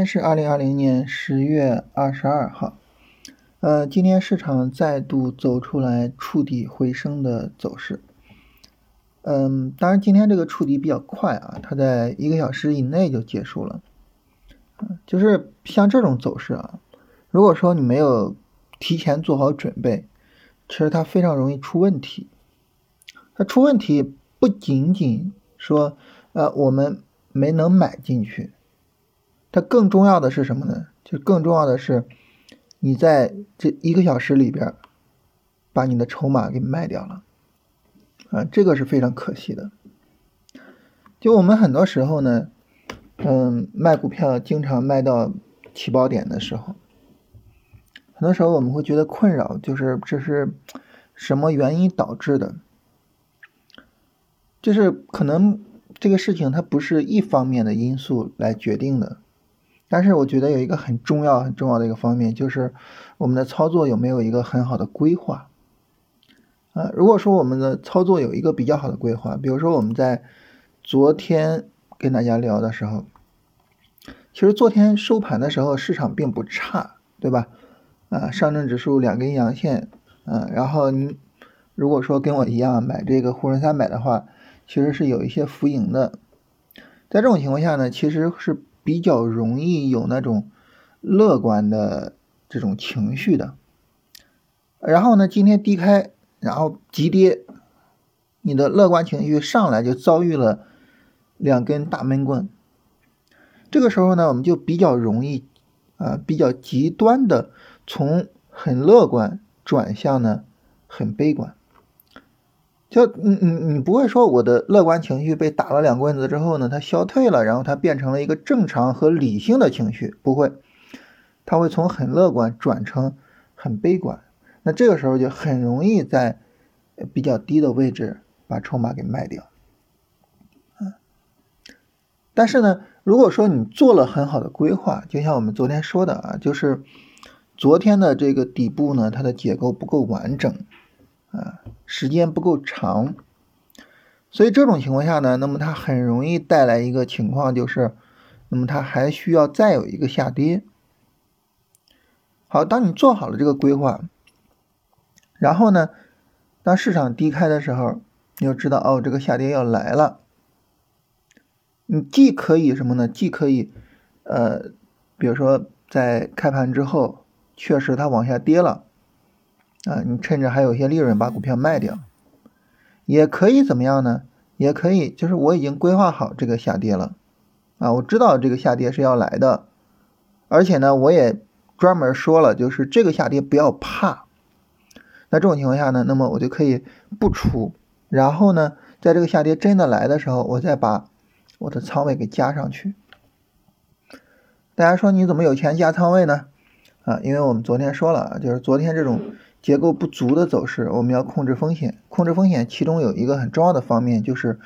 天是二零二零年十月二十二号，呃，今天市场再度走出来触底回升的走势。嗯，当然今天这个触底比较快啊，它在一个小时以内就结束了。就是像这种走势啊，如果说你没有提前做好准备，其实它非常容易出问题。它出问题不仅仅说，呃，我们没能买进去。它更重要的是什么呢？就更重要的是，你在这一个小时里边，把你的筹码给卖掉了，啊，这个是非常可惜的。就我们很多时候呢，嗯，卖股票经常卖到起爆点的时候，很多时候我们会觉得困扰，就是这是什么原因导致的？就是可能这个事情它不是一方面的因素来决定的。但是我觉得有一个很重要、很重要的一个方面，就是我们的操作有没有一个很好的规划。啊，如果说我们的操作有一个比较好的规划，比如说我们在昨天跟大家聊的时候，其实昨天收盘的时候市场并不差，对吧？啊，上证指数两根阳线，啊，然后你如果说跟我一样买这个沪深三百的话，其实是有一些浮盈的。在这种情况下呢，其实是。比较容易有那种乐观的这种情绪的，然后呢，今天低开，然后急跌，你的乐观情绪上来就遭遇了两根大闷棍，这个时候呢，我们就比较容易啊，比较极端的从很乐观转向呢很悲观。就你你你不会说我的乐观情绪被打了两棍子之后呢，它消退了，然后它变成了一个正常和理性的情绪，不会，它会从很乐观转成很悲观。那这个时候就很容易在比较低的位置把筹码给卖掉。嗯，但是呢，如果说你做了很好的规划，就像我们昨天说的啊，就是昨天的这个底部呢，它的结构不够完整。啊，时间不够长，所以这种情况下呢，那么它很容易带来一个情况，就是，那么它还需要再有一个下跌。好，当你做好了这个规划，然后呢，当市场低开的时候，你就知道哦，这个下跌要来了。你既可以什么呢？既可以，呃，比如说在开盘之后，确实它往下跌了。啊，你趁着还有一些利润把股票卖掉，也可以怎么样呢？也可以，就是我已经规划好这个下跌了，啊，我知道这个下跌是要来的，而且呢，我也专门说了，就是这个下跌不要怕。那这种情况下呢，那么我就可以不出，然后呢，在这个下跌真的来的时候，我再把我的仓位给加上去。大家说你怎么有钱加仓位呢？啊，因为我们昨天说了，就是昨天这种。结构不足的走势，我们要控制风险。控制风险，其中有一个很重要的方面就是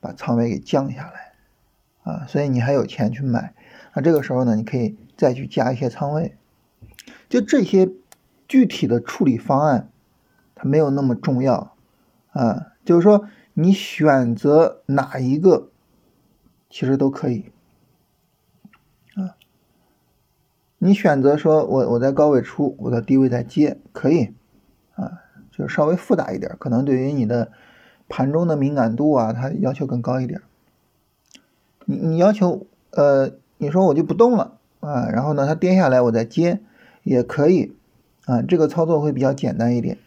把仓位给降下来啊。所以你还有钱去买，那这个时候呢，你可以再去加一些仓位。就这些具体的处理方案，它没有那么重要啊。就是说，你选择哪一个，其实都可以啊。你选择说我我在高位出，我在低位再接，可以。就稍微复杂一点，可能对于你的盘中的敏感度啊，它要求更高一点。你你要求，呃，你说我就不动了啊，然后呢，它跌下来我再接也可以啊，这个操作会比较简单一点。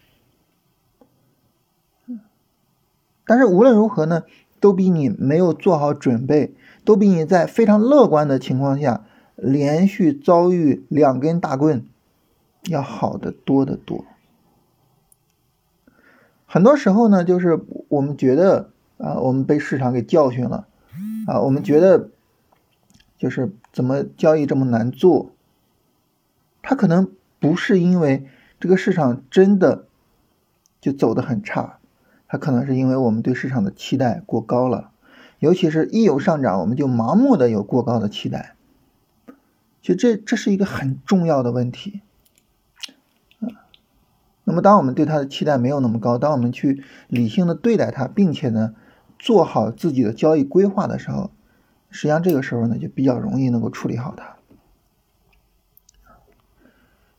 但是无论如何呢，都比你没有做好准备，都比你在非常乐观的情况下连续遭遇两根大棍要好的多得多。很多时候呢，就是我们觉得啊，我们被市场给教训了，啊，我们觉得就是怎么交易这么难做？它可能不是因为这个市场真的就走得很差，它可能是因为我们对市场的期待过高了，尤其是一有上涨，我们就盲目的有过高的期待，其实这这是一个很重要的问题。那么，当我们对它的期待没有那么高，当我们去理性的对待它，并且呢，做好自己的交易规划的时候，实际上这个时候呢，就比较容易能够处理好它。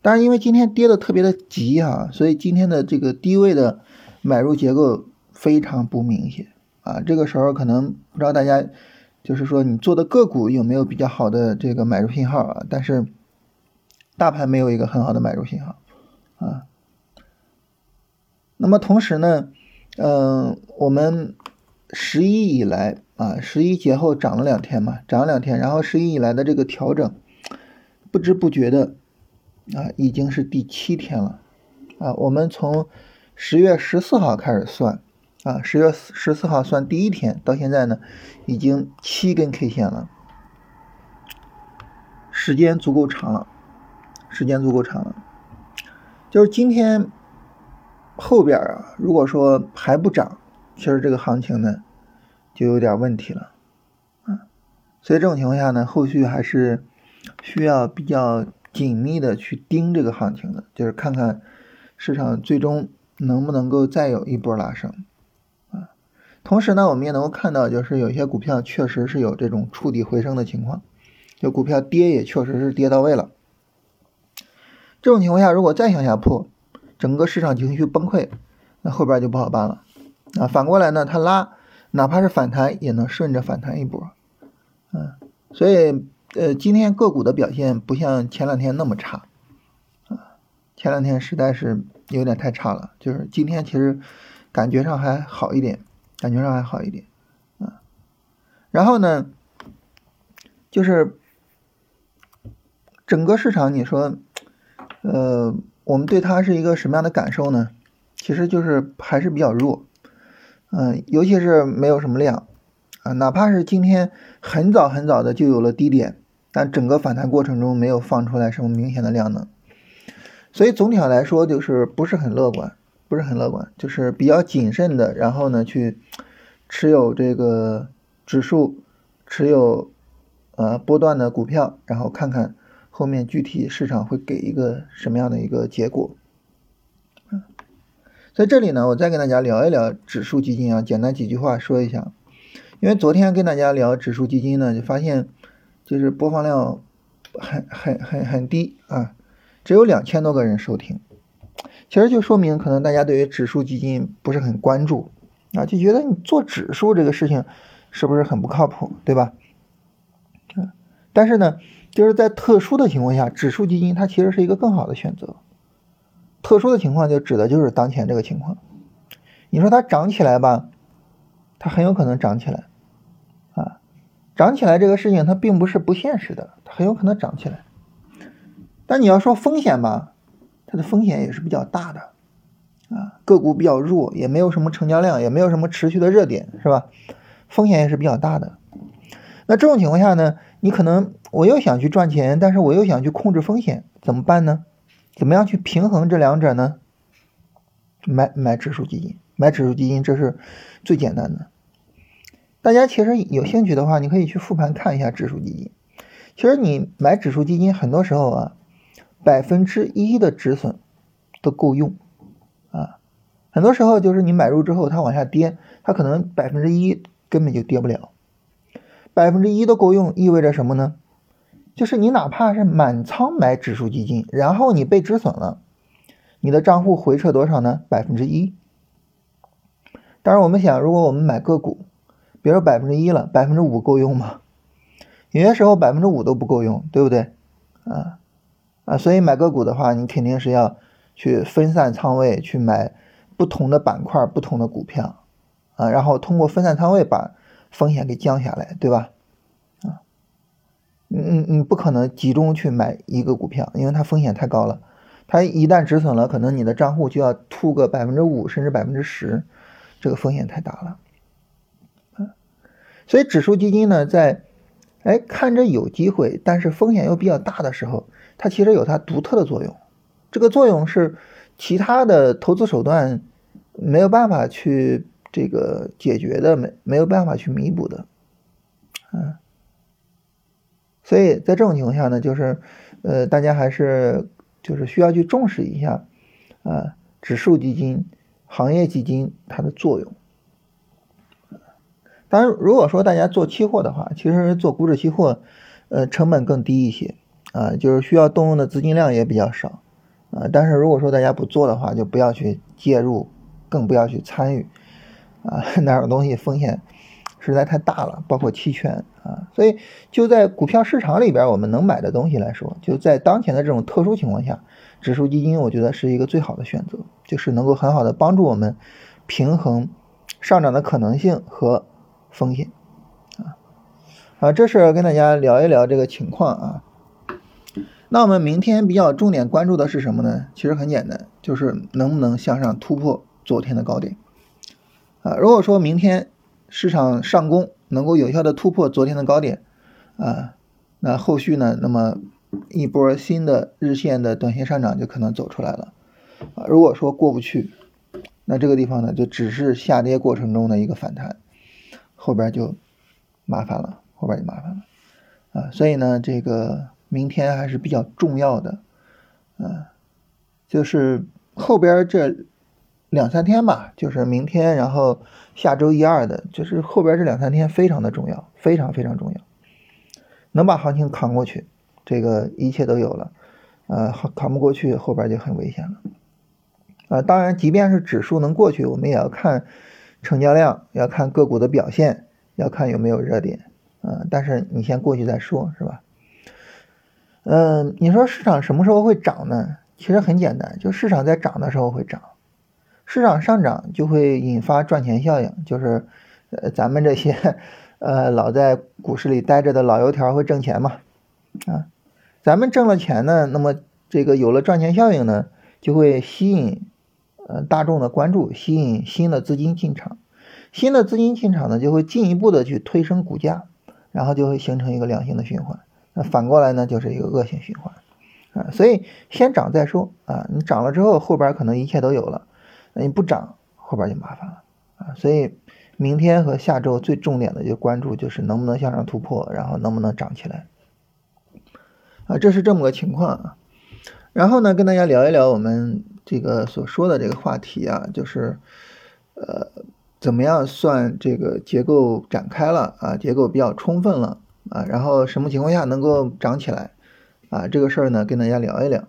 当然，因为今天跌的特别的急啊，所以今天的这个低位的买入结构非常不明显啊。这个时候可能不知道大家就是说你做的个股有没有比较好的这个买入信号啊？但是大盘没有一个很好的买入信号啊。那么同时呢，嗯，我们十一以来啊，十一节后涨了两天嘛，涨了两天，然后十一以来的这个调整，不知不觉的啊，已经是第七天了啊。我们从十月十四号开始算啊，十月十四号算第一天，到现在呢，已经七根 K 线了，时间足够长了，时间足够长了，就是今天。后边啊，如果说还不涨，其实这个行情呢就有点问题了，啊，所以这种情况下呢，后续还是需要比较紧密的去盯这个行情的，就是看看市场最终能不能够再有一波拉升，啊，同时呢，我们也能够看到，就是有些股票确实是有这种触底回升的情况，就股票跌也确实是跌到位了，这种情况下，如果再向下破。整个市场情绪崩溃，那后边就不好办了啊！反过来呢，它拉，哪怕是反弹，也能顺着反弹一波，嗯，所以呃，今天个股的表现不像前两天那么差啊，前两天实在是有点太差了，就是今天其实感觉上还好一点，感觉上还好一点啊。然后呢，就是整个市场，你说，呃。我们对它是一个什么样的感受呢？其实就是还是比较弱，嗯，尤其是没有什么量啊，哪怕是今天很早很早的就有了低点，但整个反弹过程中没有放出来什么明显的量能，所以总体上来说就是不是很乐观，不是很乐观，就是比较谨慎的，然后呢去持有这个指数，持有呃波段的股票，然后看看。后面具体市场会给一个什么样的一个结果？嗯，在这里呢，我再跟大家聊一聊指数基金啊，简单几句话说一下。因为昨天跟大家聊指数基金呢，就发现就是播放量很很很很低啊，只有两千多个人收听。其实就说明可能大家对于指数基金不是很关注啊，就觉得你做指数这个事情是不是很不靠谱，对吧？嗯，但是呢。就是在特殊的情况下，指数基金它其实是一个更好的选择。特殊的情况就指的就是当前这个情况。你说它涨起来吧，它很有可能涨起来，啊，涨起来这个事情它并不是不现实的，它很有可能涨起来。但你要说风险吧，它的风险也是比较大的，啊，个股比较弱，也没有什么成交量，也没有什么持续的热点，是吧？风险也是比较大的。那这种情况下呢，你可能。我又想去赚钱，但是我又想去控制风险，怎么办呢？怎么样去平衡这两者呢？买买指数基金，买指数基金这是最简单的。大家其实有兴趣的话，你可以去复盘看一下指数基金。其实你买指数基金，很多时候啊，百分之一的止损都够用啊。很多时候就是你买入之后，它往下跌，它可能百分之一根本就跌不了。百分之一都够用，意味着什么呢？就是你哪怕是满仓买指数基金，然后你被止损了，你的账户回撤多少呢？百分之一。当然，我们想，如果我们买个股，别说百分之一了，百分之五够用吗？有些时候百分之五都不够用，对不对？啊啊，所以买个股的话，你肯定是要去分散仓位，去买不同的板块、不同的股票啊，然后通过分散仓位把风险给降下来，对吧？嗯嗯，不可能集中去买一个股票，因为它风险太高了。它一旦止损了，可能你的账户就要吐个百分之五甚至百分之十，这个风险太大了。啊所以指数基金呢，在哎看着有机会，但是风险又比较大的时候，它其实有它独特的作用。这个作用是其他的投资手段没有办法去这个解决的，没没有办法去弥补的，嗯。所以在这种情况下呢，就是，呃，大家还是就是需要去重视一下，啊，指数基金、行业基金它的作用。当然，如果说大家做期货的话，其实做股指期货，呃，成本更低一些，啊，就是需要动用的资金量也比较少，啊，但是如果说大家不做的话，就不要去介入，更不要去参与，啊，那种东西风险实在太大了，包括期权啊，所以就在股票市场里边，我们能买的东西来说，就在当前的这种特殊情况下，指数基金我觉得是一个最好的选择，就是能够很好的帮助我们平衡上涨的可能性和风险，啊，啊，这是跟大家聊一聊这个情况啊。那我们明天比较重点关注的是什么呢？其实很简单，就是能不能向上突破昨天的高点啊。如果说明天市场上攻能够有效的突破昨天的高点啊，那后续呢，那么一波新的日线的短线上涨就可能走出来了啊。如果说过不去，那这个地方呢，就只是下跌过程中的一个反弹，后边就麻烦了，后边就麻烦了啊。所以呢，这个。明天还是比较重要的，嗯，就是后边这两三天吧，就是明天，然后下周一二的，就是后边这两三天非常的重要，非常非常重要，能把行情扛过去，这个一切都有了，呃，扛不过去，后边就很危险了，啊，当然，即便是指数能过去，我们也要看成交量，要看个股的表现，要看有没有热点，啊，但是你先过去再说，是吧？嗯，你说市场什么时候会涨呢？其实很简单，就市场在涨的时候会涨，市场上涨就会引发赚钱效应，就是呃咱们这些呃老在股市里待着的老油条会挣钱嘛，啊，咱们挣了钱呢，那么这个有了赚钱效应呢，就会吸引呃大众的关注，吸引新的资金进场，新的资金进场呢，就会进一步的去推升股价，然后就会形成一个良性的循环。那反过来呢，就是一个恶性循环，啊，所以先涨再说啊，你涨了之后，后边可能一切都有了，那你不涨，后边就麻烦了啊，所以明天和下周最重点的就关注就是能不能向上突破，然后能不能涨起来，啊，这是这么个情况啊，然后呢，跟大家聊一聊我们这个所说的这个话题啊，就是呃，怎么样算这个结构展开了啊，结构比较充分了。啊，然后什么情况下能够涨起来？啊，这个事儿呢，跟大家聊一聊。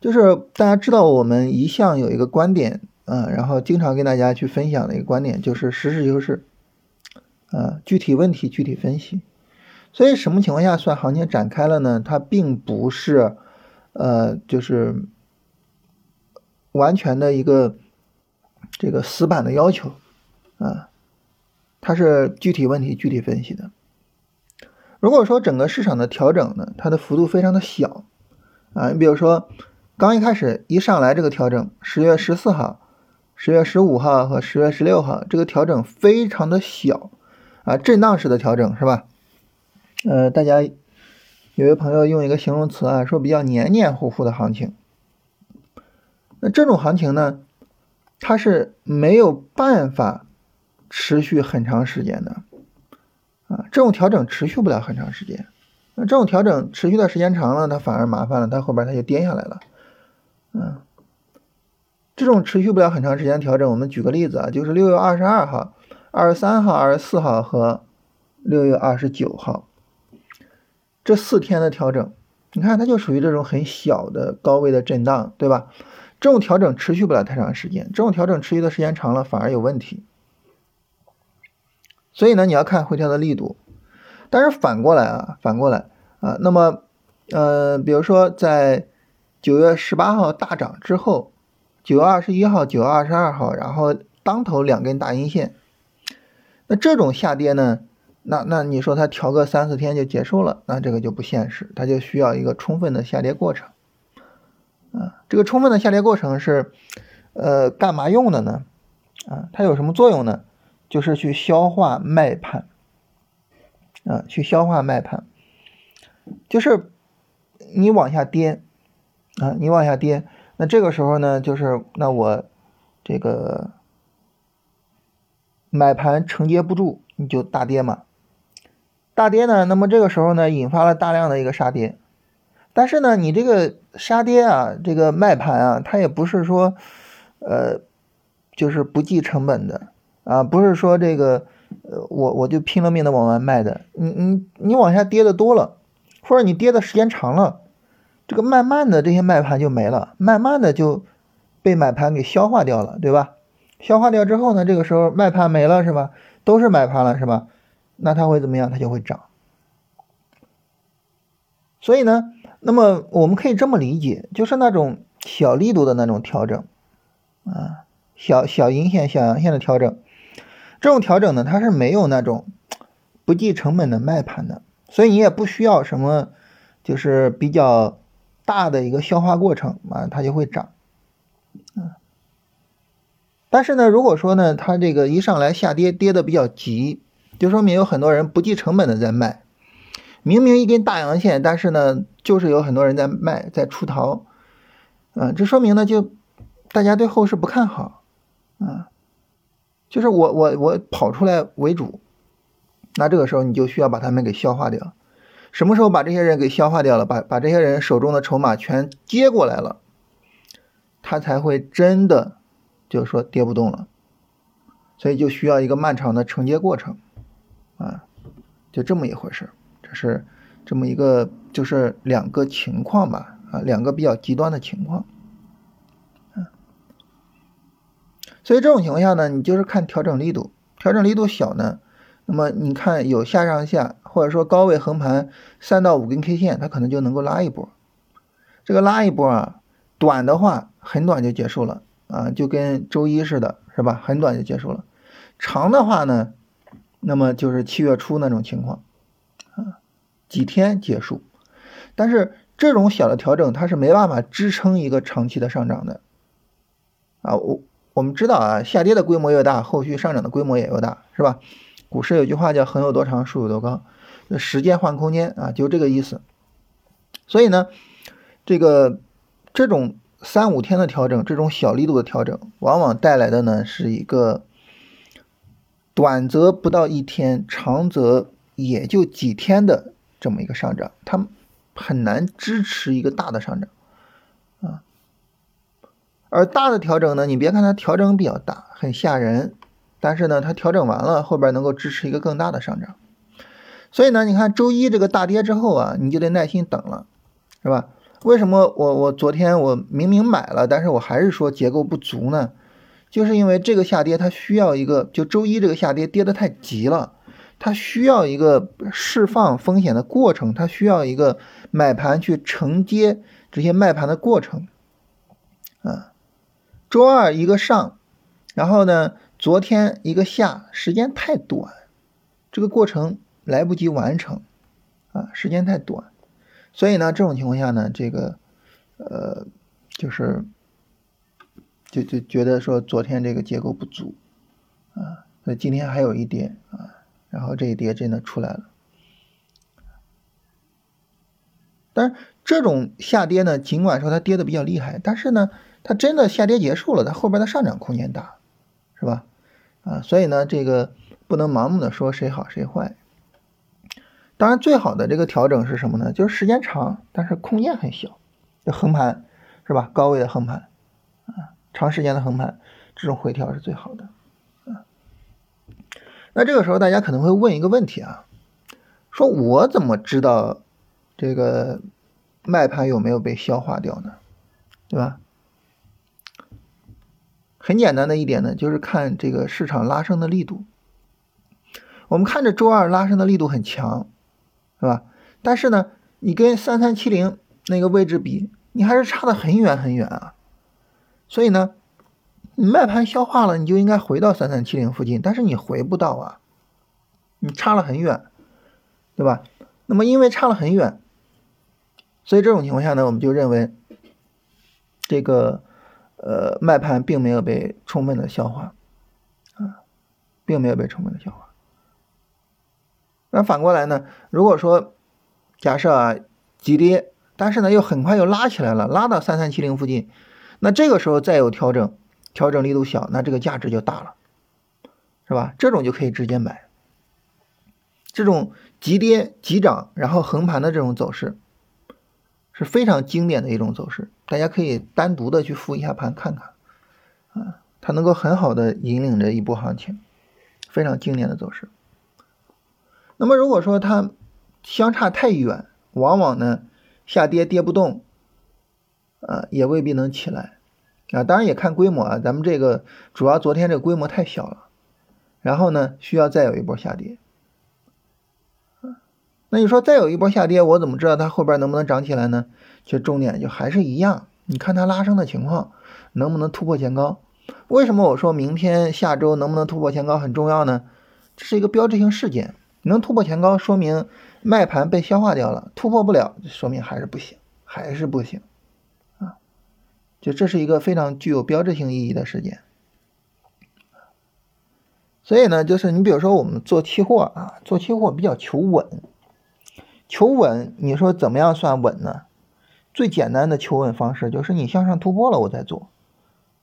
就是大家知道，我们一向有一个观点，嗯，然后经常跟大家去分享的一个观点，就是实事求是，啊，具体问题具体分析。所以，什么情况下算行情展开了呢？它并不是，呃，就是完全的一个这个死板的要求，啊。它是具体问题具体分析的。如果说整个市场的调整呢，它的幅度非常的小啊，你比如说刚一开始一上来这个调整，十月十四号、十月十五号和十月十六号这个调整非常的小啊，震荡式的调整是吧？呃，大家有位朋友用一个形容词啊，说比较黏黏糊糊的行情。那这种行情呢，它是没有办法。持续很长时间的，啊，这种调整持续不了很长时间，那这种调整持续的时间长了，它反而麻烦了，它后边它就跌下来了，嗯，这种持续不了很长时间调整，我们举个例子啊，就是六月二十二号、二十三号、二十四号和六月二十九号这四天的调整，你看它就属于这种很小的高位的震荡，对吧？这种调整持续不了太长时间，这种调整持续的时间长了反而有问题。所以呢，你要看回调的力度，但是反过来啊，反过来啊，那么，呃，比如说在九月十八号大涨之后，九月二十一号、九月二十二号，然后当头两根大阴线，那这种下跌呢，那那你说它调个三四天就结束了，那这个就不现实，它就需要一个充分的下跌过程，啊，这个充分的下跌过程是，呃，干嘛用的呢？啊，它有什么作用呢？就是去消化卖盘，啊，去消化卖盘，就是你往下跌，啊，你往下跌，那这个时候呢，就是那我这个买盘承接不住，你就大跌嘛，大跌呢，那么这个时候呢，引发了大量的一个杀跌，但是呢，你这个杀跌啊，这个卖盘啊，它也不是说，呃，就是不计成本的。啊，不是说这个，呃，我我就拼了命的往外卖的。你你你往下跌的多了，或者你跌的时间长了，这个慢慢的这些卖盘就没了，慢慢的就被买盘给消化掉了，对吧？消化掉之后呢，这个时候卖盘没了是吧？都是买盘了是吧？那它会怎么样？它就会涨。所以呢，那么我们可以这么理解，就是那种小力度的那种调整，啊，小小阴线、小阳线的调整，这种调整呢，它是没有那种不计成本的卖盘的，所以你也不需要什么，就是比较大的一个消化过程啊，它就会涨，嗯。但是呢，如果说呢，它这个一上来下跌跌的比较急，就说明有很多人不计成本的在卖。明明一根大阳线，但是呢，就是有很多人在卖，在出逃。嗯，这说明呢，就大家对后市不看好。嗯，就是我我我跑出来为主，那这个时候你就需要把他们给消化掉。什么时候把这些人给消化掉了，把把这些人手中的筹码全接过来了，他才会真的。就是说跌不动了，所以就需要一个漫长的承接过程，啊，就这么一回事这是这么一个就是两个情况吧，啊，两个比较极端的情况，嗯，所以这种情况下呢，你就是看调整力度，调整力度小呢，那么你看有下上下或者说高位横盘三到五根 K 线，它可能就能够拉一波，这个拉一波啊，短的话很短就结束了。啊，就跟周一似的，是吧？很短就结束了。长的话呢，那么就是七月初那种情况，啊，几天结束。但是这种小的调整，它是没办法支撑一个长期的上涨的。啊，我我们知道啊，下跌的规模越大，后续上涨的规模也越大，是吧？股市有句话叫“横有多长，竖有多高”，时间换空间啊，就这个意思。所以呢，这个这种。三五天的调整，这种小力度的调整，往往带来的呢是一个短则不到一天，长则也就几天的这么一个上涨，它很难支持一个大的上涨啊。而大的调整呢，你别看它调整比较大，很吓人，但是呢，它调整完了后边能够支持一个更大的上涨。所以呢，你看周一这个大跌之后啊，你就得耐心等了，是吧？为什么我我昨天我明明买了，但是我还是说结构不足呢？就是因为这个下跌它需要一个，就周一这个下跌跌得太急了，它需要一个释放风险的过程，它需要一个买盘去承接这些卖盘的过程。啊，周二一个上，然后呢，昨天一个下，时间太短，这个过程来不及完成，啊，时间太短。所以呢，这种情况下呢，这个，呃，就是，就就觉得说昨天这个结构不足，啊，那今天还有一跌啊，然后这一跌真的出来了。但是这种下跌呢，尽管说它跌的比较厉害，但是呢，它真的下跌结束了，它后边的上涨空间大，是吧？啊，所以呢，这个不能盲目的说谁好谁坏。当然，最好的这个调整是什么呢？就是时间长，但是空间很小，就横盘，是吧？高位的横盘，啊，长时间的横盘，这种回调是最好的，啊。那这个时候大家可能会问一个问题啊，说我怎么知道这个卖盘有没有被消化掉呢？对吧？很简单的一点呢，就是看这个市场拉升的力度。我们看着周二拉升的力度很强。是吧？但是呢，你跟三三七零那个位置比，你还是差的很远很远啊。所以呢，你卖盘消化了，你就应该回到三三七零附近，但是你回不到啊，你差了很远，对吧？那么因为差了很远，所以这种情况下呢，我们就认为这个呃卖盘并没有被充分的消化啊，并没有被充分的消化。那反过来呢？如果说假设啊急跌，但是呢又很快又拉起来了，拉到三三七零附近，那这个时候再有调整，调整力度小，那这个价值就大了，是吧？这种就可以直接买。这种急跌急涨，然后横盘的这种走势，是非常经典的一种走势，大家可以单独的去复一下盘看看，啊，它能够很好的引领着一波行情，非常经典的走势。那么如果说它相差太远，往往呢下跌跌不动啊，也未必能起来啊。当然也看规模啊，咱们这个主要昨天这个规模太小了，然后呢，需要再有一波下跌。那你说再有一波下跌，我怎么知道它后边能不能涨起来呢？其实重点就还是一样，你看它拉升的情况能不能突破前高？为什么我说明天下周能不能突破前高很重要呢？这是一个标志性事件，能突破前高，说明卖盘被消化掉了；突破不了，说明还是不行，还是不行啊！就这是一个非常具有标志性意义的事件。所以呢，就是你比如说我们做期货啊，做期货比较求稳。求稳，你说怎么样算稳呢？最简单的求稳方式就是你向上突破了，我再做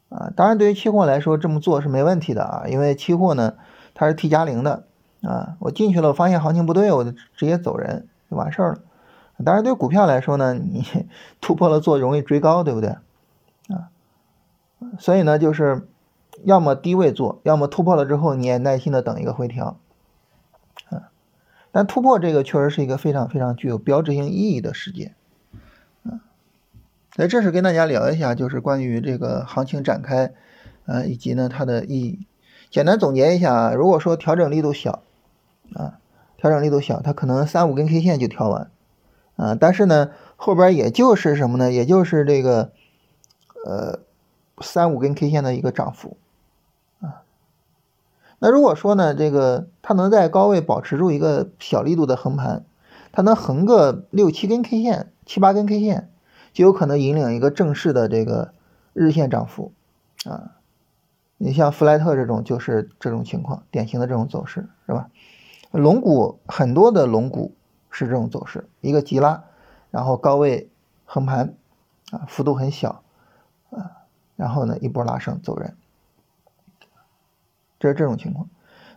啊。当然，对于期货来说，这么做是没问题的啊，因为期货呢它是 T 加零的啊。我进去了，我发现行情不对，我就直接走人就完事儿了。当然，对股票来说呢，你 突破了做容易追高，对不对啊？所以呢，就是要么低位做，要么突破了之后你也耐心的等一个回调。啊但突破这个确实是一个非常非常具有标志性意义的事件，啊，那这是跟大家聊一下，就是关于这个行情展开，啊，以及呢它的意义。简单总结一下啊，如果说调整力度小，啊，调整力度小，它可能三五根 K 线就调完，啊，但是呢后边也就是什么呢？也就是这个，呃，三五根 K 线的一个涨幅。啊那如果说呢，这个它能在高位保持住一个小力度的横盘，它能横个六七根 K 线、七八根 K 线，就有可能引领一个正式的这个日线涨幅啊。你像弗莱特这种就是这种情况，典型的这种走势是吧？龙骨很多的龙骨是这种走势，一个急拉，然后高位横盘啊，幅度很小啊，然后呢一波拉升走人。这是这种情况，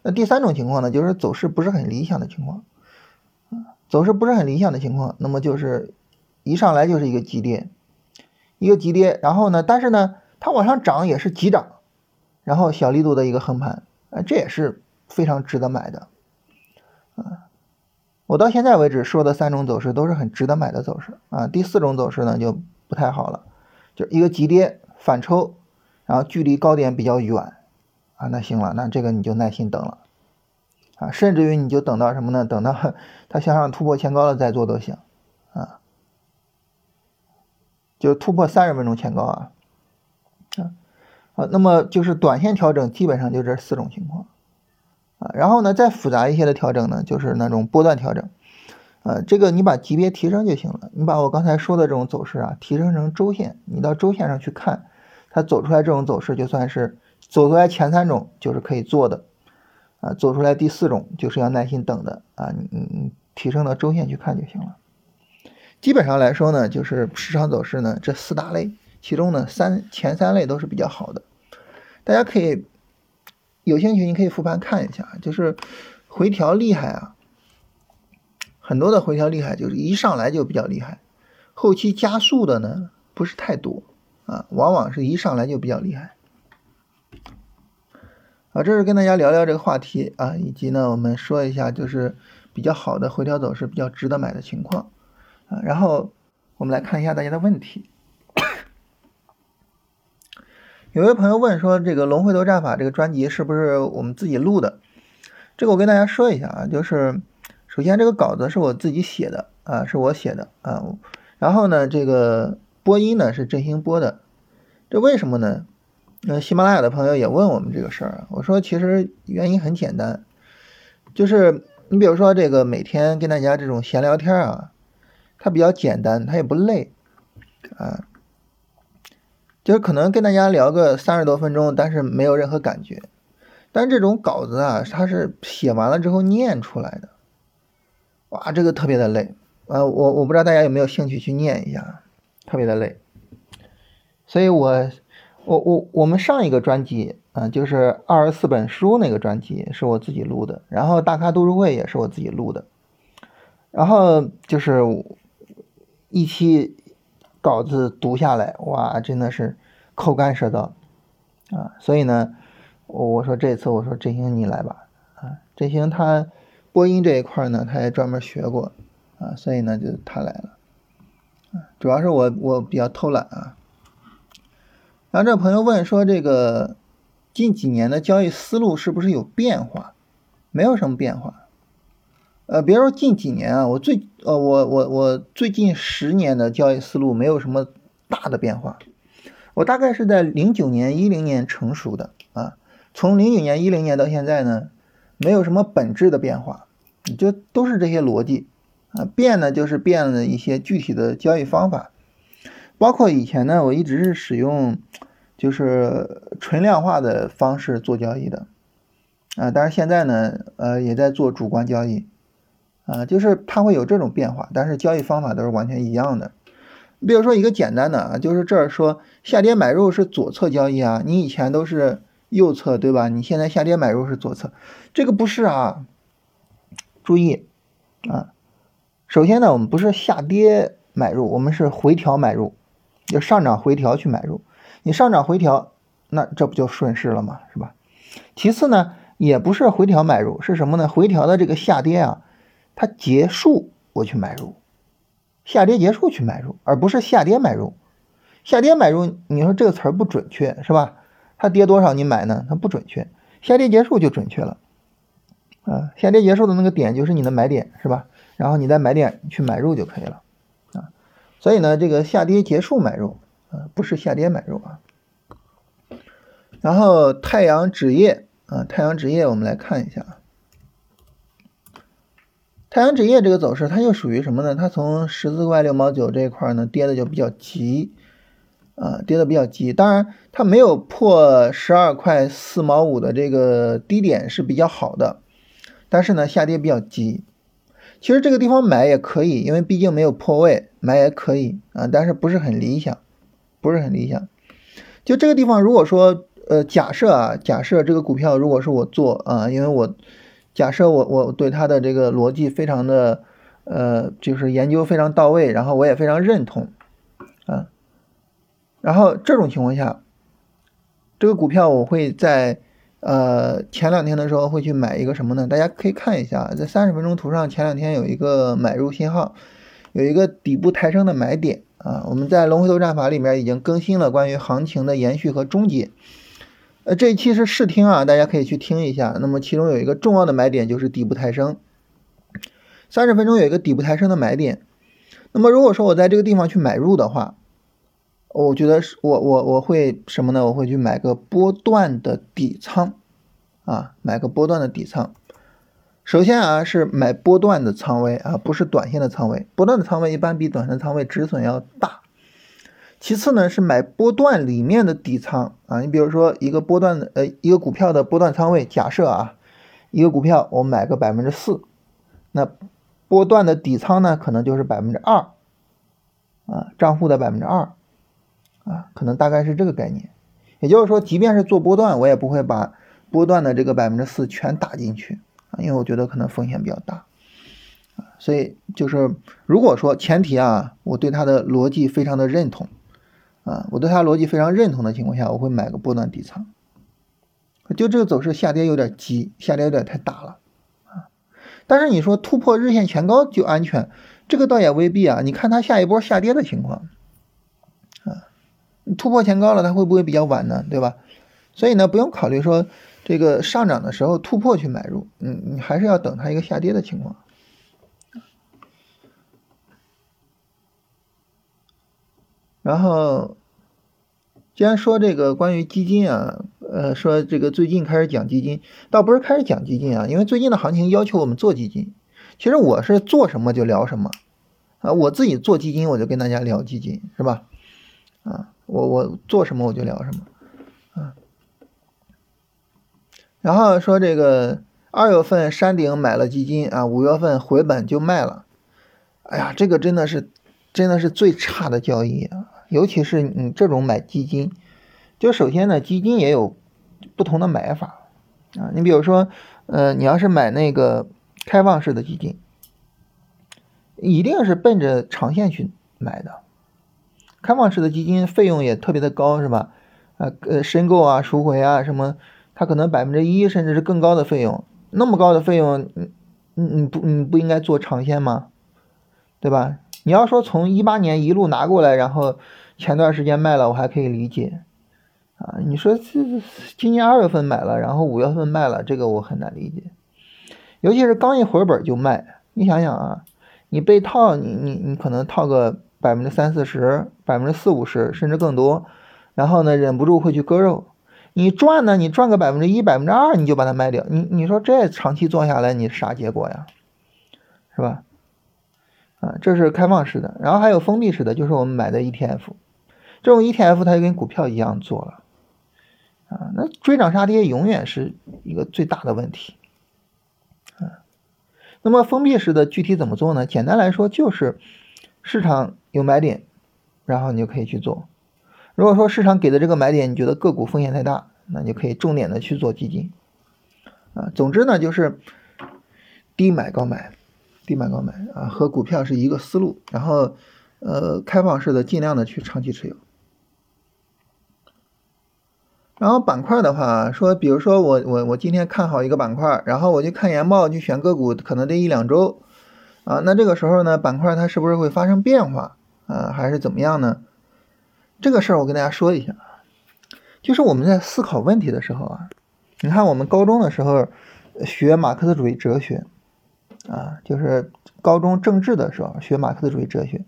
那第三种情况呢，就是走势不是很理想的情况，啊，走势不是很理想的情况，那么就是一上来就是一个急跌，一个急跌，然后呢，但是呢，它往上涨也是急涨，然后小力度的一个横盘，啊，这也是非常值得买的，啊，我到现在为止说的三种走势都是很值得买的走势，啊，第四种走势呢就不太好了，就一个急跌反抽，然后距离高点比较远。啊，那行了，那这个你就耐心等了，啊，甚至于你就等到什么呢？等到 它向上突破前高了再做都行，啊，就突破三十分钟前高啊，啊，啊，那么就是短线调整基本上就这四种情况，啊，然后呢再复杂一些的调整呢，就是那种波段调整，呃，这个你把级别提升就行了，你把我刚才说的这种走势啊提升成周线，你到周线上去看，它走出来这种走势就算是。走出来前三种就是可以做的，啊，走出来第四种就是要耐心等的啊，你你你提升到周线去看就行了。基本上来说呢，就是市场走势呢，这四大类，其中呢三前三类都是比较好的，大家可以有兴趣，你可以复盘看一下，就是回调厉害啊，很多的回调厉害，就是一上来就比较厉害，后期加速的呢不是太多啊，往往是一上来就比较厉害。啊，这是跟大家聊聊这个话题啊，以及呢，我们说一下就是比较好的回调走势，比较值得买的情况啊。然后我们来看一下大家的问题。有位朋友问说，这个龙回头战法这个专辑是不是我们自己录的？这个我跟大家说一下啊，就是首先这个稿子是我自己写的啊，是我写的啊。然后呢，这个播音呢是振兴播的，这为什么呢？那喜马拉雅的朋友也问我们这个事儿，我说其实原因很简单，就是你比如说这个每天跟大家这种闲聊天啊，它比较简单，它也不累啊，就是可能跟大家聊个三十多分钟，但是没有任何感觉。但这种稿子啊，它是写完了之后念出来的，哇，这个特别的累啊！我我不知道大家有没有兴趣去念一下，特别的累，所以我。我我我们上一个专辑啊，就是二十四本书那个专辑是我自己录的，然后大咖读书会也是我自己录的，然后就是一期稿子读下来，哇，真的是口干舌燥啊！所以呢，我我说这次我说振兴你来吧啊，振兴他播音这一块呢，他也专门学过啊，所以呢就他来了主要是我我比较偷懒啊。然后这朋友问说，这个近几年的交易思路是不是有变化？没有什么变化。呃，别说近几年啊，我最呃我我我最近十年的交易思路没有什么大的变化。我大概是在零九年一零年成熟的啊，从零九年一零年到现在呢，没有什么本质的变化，就都是这些逻辑啊，变呢就是变了一些具体的交易方法。包括以前呢，我一直是使用就是纯量化的方式做交易的，啊，但是现在呢，呃，也在做主观交易，啊，就是它会有这种变化，但是交易方法都是完全一样的。比如说一个简单的啊，就是这儿说下跌买入是左侧交易啊，你以前都是右侧对吧？你现在下跌买入是左侧，这个不是啊。注意啊，首先呢，我们不是下跌买入，我们是回调买入。就上涨回调去买入，你上涨回调，那这不就顺势了吗？是吧？其次呢，也不是回调买入，是什么呢？回调的这个下跌啊，它结束我去买入，下跌结束去买入，而不是下跌买入。下跌买入，你说这个词儿不准确是吧？它跌多少你买呢？它不准确，下跌结束就准确了。啊，下跌结束的那个点就是你的买点是吧？然后你在买点去买入就可以了。啊所以呢，这个下跌结束买入，啊，不是下跌买入啊。然后太阳纸业啊，太阳纸业我们来看一下。太阳纸业这个走势，它就属于什么呢？它从十四块六毛九这一块呢，跌的就比较急，啊，跌的比较急。当然，它没有破十二块四毛五的这个低点是比较好的，但是呢，下跌比较急。其实这个地方买也可以，因为毕竟没有破位，买也可以啊，但是不是很理想，不是很理想。就这个地方，如果说呃，假设啊，假设这个股票如果是我做啊，因为我假设我我对它的这个逻辑非常的呃，就是研究非常到位，然后我也非常认同啊，然后这种情况下，这个股票我会在。呃，前两天的时候会去买一个什么呢？大家可以看一下，在三十分钟图上，前两天有一个买入信号，有一个底部抬升的买点啊。我们在龙回头战法里面已经更新了关于行情的延续和终结。呃，这一期是试听啊，大家可以去听一下。那么其中有一个重要的买点就是底部抬升，三十分钟有一个底部抬升的买点。那么如果说我在这个地方去买入的话，我觉得是我我我会什么呢？我会去买个波段的底仓，啊，买个波段的底仓。首先啊，是买波段的仓位啊，不是短线的仓位。波段的仓位一般比短线仓位止损要大。其次呢，是买波段里面的底仓啊。你比如说一个波段的呃一个股票的波段仓位，假设啊，一个股票我买个百分之四，那波段的底仓呢，可能就是百分之二，啊，账户的百分之二。啊，可能大概是这个概念，也就是说，即便是做波段，我也不会把波段的这个百分之四全打进去啊，因为我觉得可能风险比较大啊。所以就是，如果说前提啊，我对它的逻辑非常的认同啊，我对它逻辑非常认同的情况下，我会买个波段底仓。就这个走势下跌有点急，下跌有点太大了啊。但是你说突破日线前高就安全，这个倒也未必啊。你看它下一波下跌的情况啊。突破前高了，它会不会比较晚呢？对吧？所以呢，不用考虑说这个上涨的时候突破去买入，嗯，你还是要等它一个下跌的情况。然后，既然说这个关于基金啊，呃，说这个最近开始讲基金，倒不是开始讲基金啊，因为最近的行情要求我们做基金。其实我是做什么就聊什么啊，我自己做基金，我就跟大家聊基金，是吧？啊。我我做什么我就聊什么，啊，然后说这个二月份山顶买了基金啊，五月份回本就卖了，哎呀，这个真的是真的是最差的交易啊！尤其是你这种买基金，就首先呢，基金也有不同的买法啊，你比如说，呃，你要是买那个开放式的基金，一定是奔着长线去买的。开放式的基金费用也特别的高，是吧？啊，呃，申购啊、赎回啊什么，它可能百分之一甚至是更高的费用，那么高的费用，你你不你不应该做长线吗？对吧？你要说从一八年一路拿过来，然后前段时间卖了，我还可以理解啊。你说这今年二月份买了，然后五月份卖了，这个我很难理解。尤其是刚一回本就卖，你想想啊，你被套，你你你可能套个百分之三四十、百分之四五十，甚至更多，然后呢，忍不住会去割肉。你赚呢，你赚个百分之一、百分之二，你就把它卖掉。你你说这长期做下来，你啥结果呀？是吧？啊，这是开放式的，然后还有封闭式的，就是我们买的 ETF，这种 ETF 它就跟股票一样做了，啊，那追涨杀跌永远是一个最大的问题。啊那么封闭式的具体怎么做呢？简单来说就是市场有买点，然后你就可以去做。如果说市场给的这个买点你觉得个股风险太大，那你就可以重点的去做基金。啊，总之呢就是低买高买，低买高买啊，和股票是一个思路。然后呃开放式的尽量的去长期持有。然后板块的话，说，比如说我我我今天看好一个板块，然后我就看研报去选个股，可能得一两周，啊，那这个时候呢，板块它是不是会发生变化啊，还是怎么样呢？这个事儿我跟大家说一下，就是我们在思考问题的时候啊，你看我们高中的时候学马克思主义哲学，啊，就是高中政治的时候学马克思主义哲学，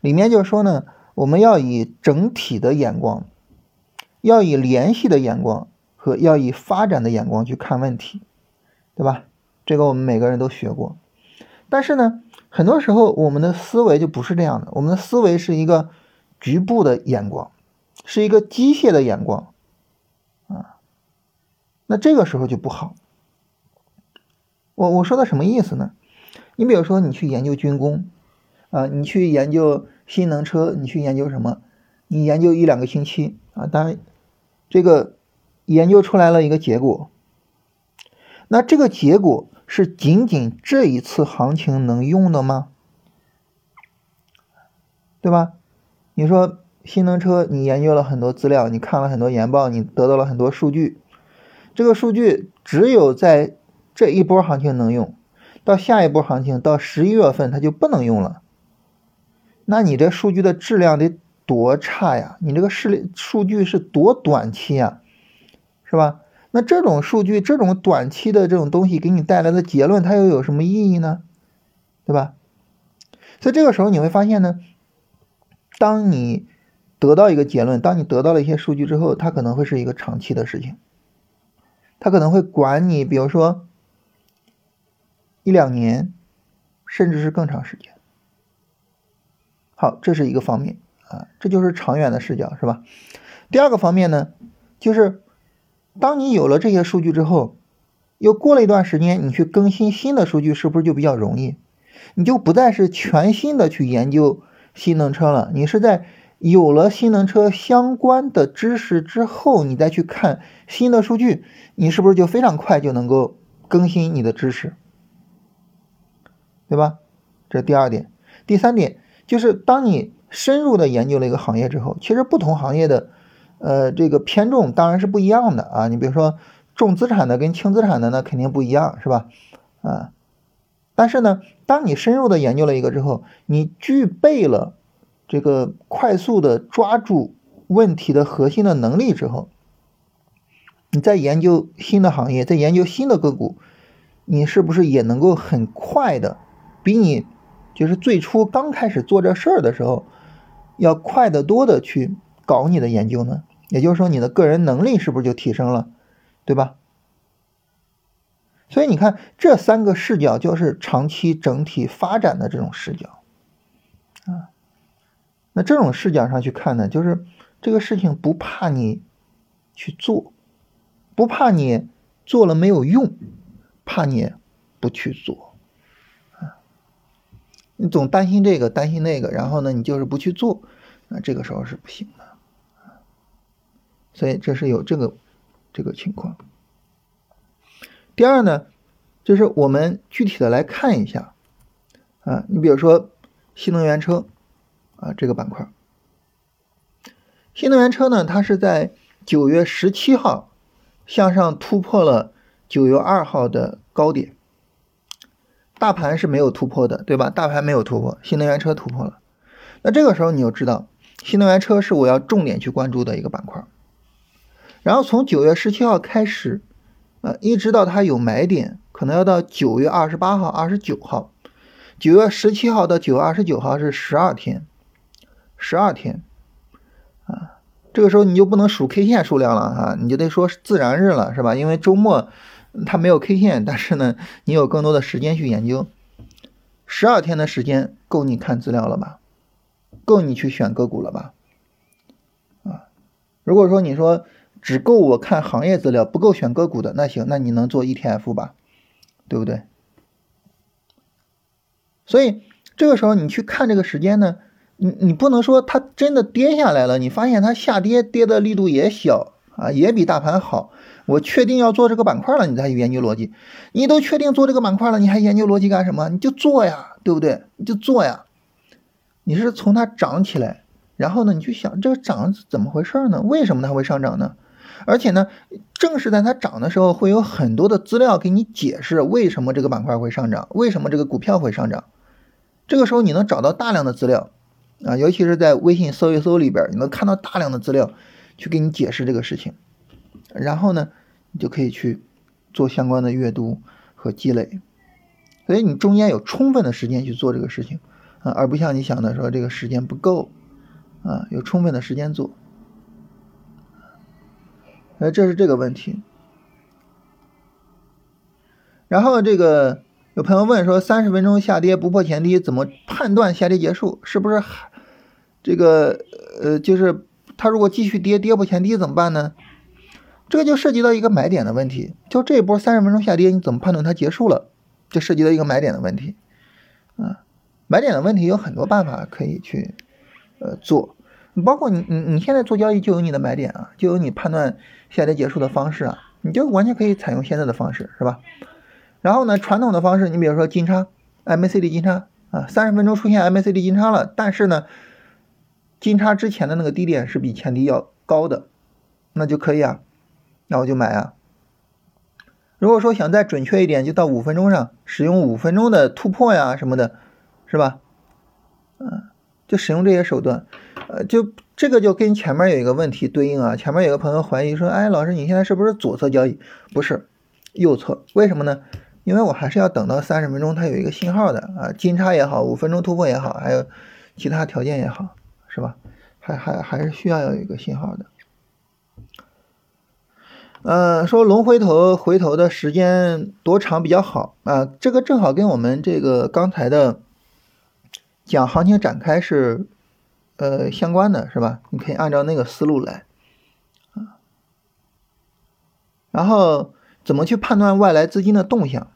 里面就说呢，我们要以整体的眼光。要以联系的眼光和要以发展的眼光去看问题，对吧？这个我们每个人都学过。但是呢，很多时候我们的思维就不是这样的，我们的思维是一个局部的眼光，是一个机械的眼光啊。那这个时候就不好。我我说的什么意思呢？你比如说，你去研究军工啊，你去研究新能车，你去研究什么？你研究一两个星期啊，当然。这个研究出来了一个结果，那这个结果是仅仅这一次行情能用的吗？对吧？你说新能车，你研究了很多资料，你看了很多研报，你得到了很多数据，这个数据只有在这一波行情能用，到下一波行情到十一月份它就不能用了，那你这数据的质量得。多差呀！你这个视力数据是多短期呀，是吧？那这种数据，这种短期的这种东西给你带来的结论，它又有什么意义呢？对吧？所以这个时候你会发现呢，当你得到一个结论，当你得到了一些数据之后，它可能会是一个长期的事情，它可能会管你，比如说一两年，甚至是更长时间。好，这是一个方面。啊，这就是长远的视角，是吧？第二个方面呢，就是当你有了这些数据之后，又过了一段时间，你去更新新的数据，是不是就比较容易？你就不再是全新的去研究新能车了，你是在有了新能车相关的知识之后，你再去看新的数据，你是不是就非常快就能够更新你的知识？对吧？这第二点。第三点就是当你。深入的研究了一个行业之后，其实不同行业的，呃，这个偏重当然是不一样的啊。你比如说重资产的跟轻资产的那肯定不一样，是吧？啊，但是呢，当你深入的研究了一个之后，你具备了这个快速的抓住问题的核心的能力之后，你在研究新的行业，在研究新的个股，你是不是也能够很快的比你就是最初刚开始做这事儿的时候？要快得多的去搞你的研究呢，也就是说你的个人能力是不是就提升了，对吧？所以你看这三个视角就是长期整体发展的这种视角啊。那这种视角上去看呢，就是这个事情不怕你去做，不怕你做了没有用，怕你不去做。啊你总担心这个担心那个，然后呢，你就是不去做，那这个时候是不行的，所以这是有这个这个情况。第二呢，就是我们具体的来看一下啊，你比如说新能源车啊这个板块，新能源车呢，它是在九月十七号向上突破了九月二号的高点。大盘是没有突破的，对吧？大盘没有突破，新能源车突破了。那这个时候你就知道，新能源车是我要重点去关注的一个板块。然后从九月十七号开始，呃，一直到它有买点，可能要到九月二十八号、二十九号。九月十七号到九月二十九号是十二天，十二天，啊，这个时候你就不能数 K 线数量了哈，你就得说自然日了，是吧？因为周末它没有 K 线，但是呢，你有更多的时间去研究。十二天的时间够你看资料了吧？够你去选个股了吧？啊，如果说你说只够我看行业资料，不够选个股的，那行，那你能做 ETF 吧？对不对？所以这个时候你去看这个时间呢，你你不能说它真的跌下来了，你发现它下跌跌的力度也小啊，也比大盘好，我确定要做这个板块了，你再去研究逻辑。你都确定做这个板块了，你还研究逻辑干什么？你就做呀，对不对？你就做呀。你是从它涨起来，然后呢，你去想这个涨怎么回事呢？为什么它会上涨呢？而且呢，正是在它涨的时候，会有很多的资料给你解释为什么这个板块会上涨，为什么这个股票会上涨。这个时候你能找到大量的资料啊，尤其是在微信搜一搜里边，你能看到大量的资料去给你解释这个事情。然后呢，你就可以去做相关的阅读和积累。所以你中间有充分的时间去做这个事情啊，而不像你想的说这个时间不够啊，有充分的时间做。呃，这是这个问题。然后这个有朋友问说，三十分钟下跌不破前低，怎么判断下跌结束？是不是还这个呃，就是它如果继续跌，跌破前低怎么办呢？这个就涉及到一个买点的问题。就这一波三十分钟下跌，你怎么判断它结束了？就涉及到一个买点的问题。啊，买点的问题有很多办法可以去呃做。包括你你你现在做交易就有你的买点啊，就有你判断下跌结束的方式啊，你就完全可以采用现在的方式，是吧？然后呢，传统的方式，你比如说金叉，MACD 金叉啊，三十分钟出现 MACD 金叉了，但是呢，金叉之前的那个低点是比前低要高的，那就可以啊，那我就买啊。如果说想再准确一点，就到五分钟上使用五分钟的突破呀什么的，是吧？嗯，就使用这些手段。呃，就这个就跟前面有一个问题对应啊。前面有个朋友怀疑说，哎，老师你现在是不是左侧交易？不是，右侧。为什么呢？因为我还是要等到三十分钟它有一个信号的啊，金叉也好，五分钟突破也好，还有其他条件也好，是吧？还还还是需要有一个信号的。呃，说龙回头回头的时间多长比较好啊？这个正好跟我们这个刚才的讲行情展开是。呃，相关的是吧？你可以按照那个思路来，啊，然后怎么去判断外来资金的动向？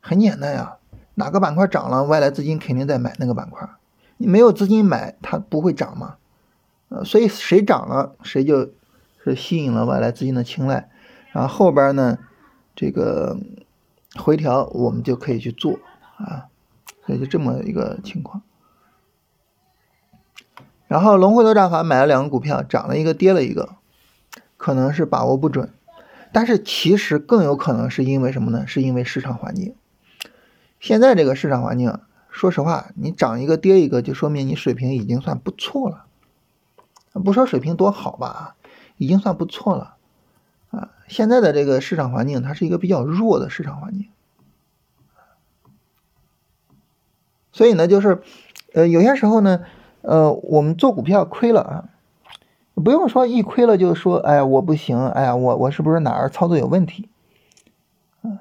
很简单呀，哪个板块涨了，外来资金肯定在买那个板块。你没有资金买，它不会涨嘛？呃，所以谁涨了，谁就是吸引了外来资金的青睐，然后后边呢，这个回调我们就可以去做啊，所以就这么一个情况。然后龙回头战法买了两个股票，涨了一个，跌了一个，可能是把握不准，但是其实更有可能是因为什么呢？是因为市场环境。现在这个市场环境，说实话，你涨一个跌一个，就说明你水平已经算不错了。不说水平多好吧，已经算不错了啊。现在的这个市场环境，它是一个比较弱的市场环境，所以呢，就是呃，有些时候呢。呃，我们做股票亏了啊，不用说一亏了就说，哎呀我不行，哎呀我我是不是哪儿操作有问题？嗯，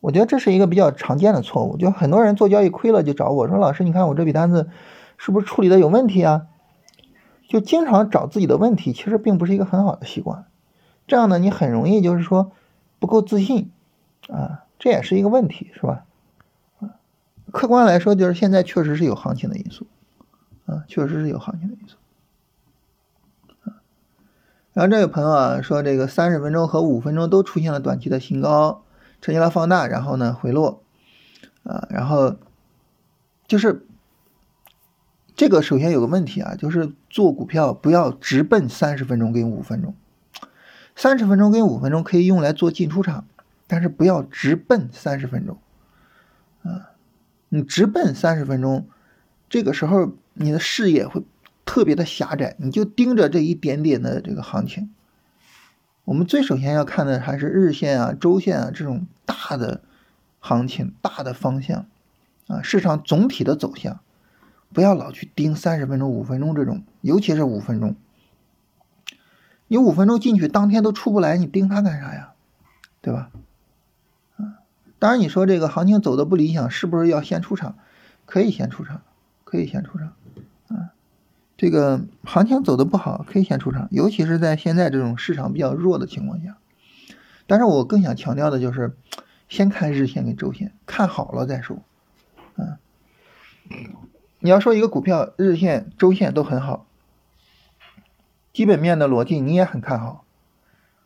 我觉得这是一个比较常见的错误，就很多人做交易亏了就找我说，老师你看我这笔单子是不是处理的有问题啊？就经常找自己的问题，其实并不是一个很好的习惯，这样呢你很容易就是说不够自信啊，这也是一个问题，是吧？客观来说就是现在确实是有行情的因素。啊，确实是有行情的因素。然后这位朋友啊说，这个三十分钟和五分钟都出现了短期的新高，呈现了放大，然后呢回落，啊，然后就是这个首先有个问题啊，就是做股票不要直奔三十分钟跟五分钟，三十分钟跟五分钟可以用来做进出场，但是不要直奔三十分钟，啊，你直奔三十分钟，这个时候你的视野会特别的狭窄，你就盯着这一点点的这个行情。我们最首先要看的还是日线啊、周线啊这种大的行情、大的方向啊，市场总体的走向，不要老去盯三十分钟、五分钟这种，尤其是五分钟。你五分钟进去，当天都出不来，你盯它干啥呀？对吧？啊，当然你说这个行情走的不理想，是不是要先出场？可以先出场，可以先出场。啊，这个行情走的不好，可以先出场，尤其是在现在这种市场比较弱的情况下。但是我更想强调的就是，先看日线跟周线，看好了再说。啊，你要说一个股票日线、周线都很好。基本面的逻辑你也很看好，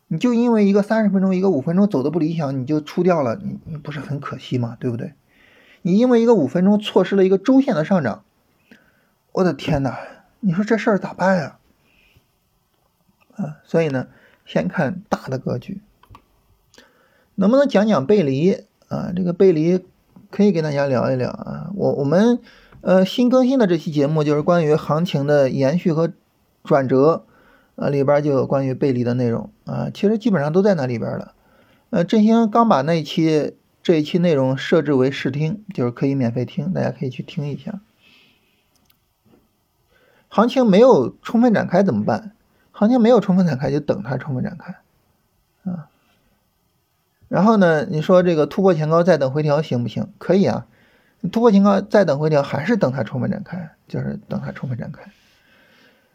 你就因为一个三十分钟、一个五分钟走的不理想，你就出掉了，你你不是很可惜吗？对不对？你因为一个五分钟错失了一个周线的上涨，我的天哪！你说这事儿咋办呀？啊，所以呢，先看大的格局，能不能讲讲背离啊？这个背离可以跟大家聊一聊啊。我我们呃新更新的这期节目就是关于行情的延续和转折。啊，里边就有关于背离的内容啊，其实基本上都在那里边了。呃，振兴刚把那一期这一期内容设置为试听，就是可以免费听，大家可以去听一下。行情没有充分展开怎么办？行情没有充分展开就等它充分展开啊。然后呢，你说这个突破前高再等回调行不行？可以啊，突破前高再等回调还是等它充分展开，就是等它充分展开。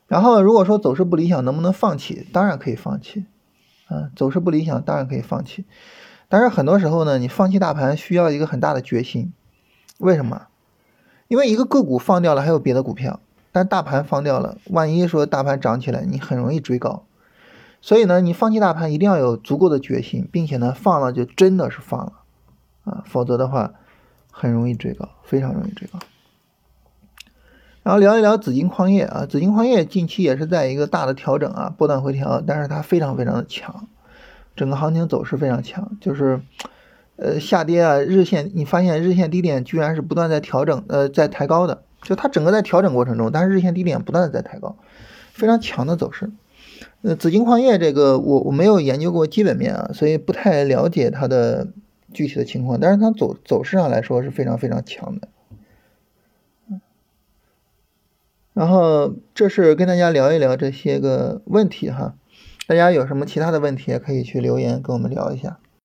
然后如果说走势不理想，能不能放弃？当然可以放弃，啊，走势不理想当然可以放弃。但是很多时候呢，你放弃大盘需要一个很大的决心。为什么？因为一个个股放掉了，还有别的股票，但大盘放掉了，万一说大盘涨起来，你很容易追高。所以呢，你放弃大盘一定要有足够的决心，并且呢，放了就真的是放了，啊，否则的话很容易追高，非常容易追高。然后聊一聊紫金矿业啊，紫金矿业近期也是在一个大的调整啊，波段回调，但是它非常非常的强，整个行情走势非常强，就是呃下跌啊，日线你发现日线低点居然是不断在调整，呃在抬高的，就它整个在调整过程中，但是日线低点不断的在抬高，非常强的走势。呃，紫金矿业这个我我没有研究过基本面啊，所以不太了解它的具体的情况，但是它走走势上来说是非常非常强的。然后这是跟大家聊一聊这些个问题哈，大家有什么其他的问题也可以去留言跟我们聊一下。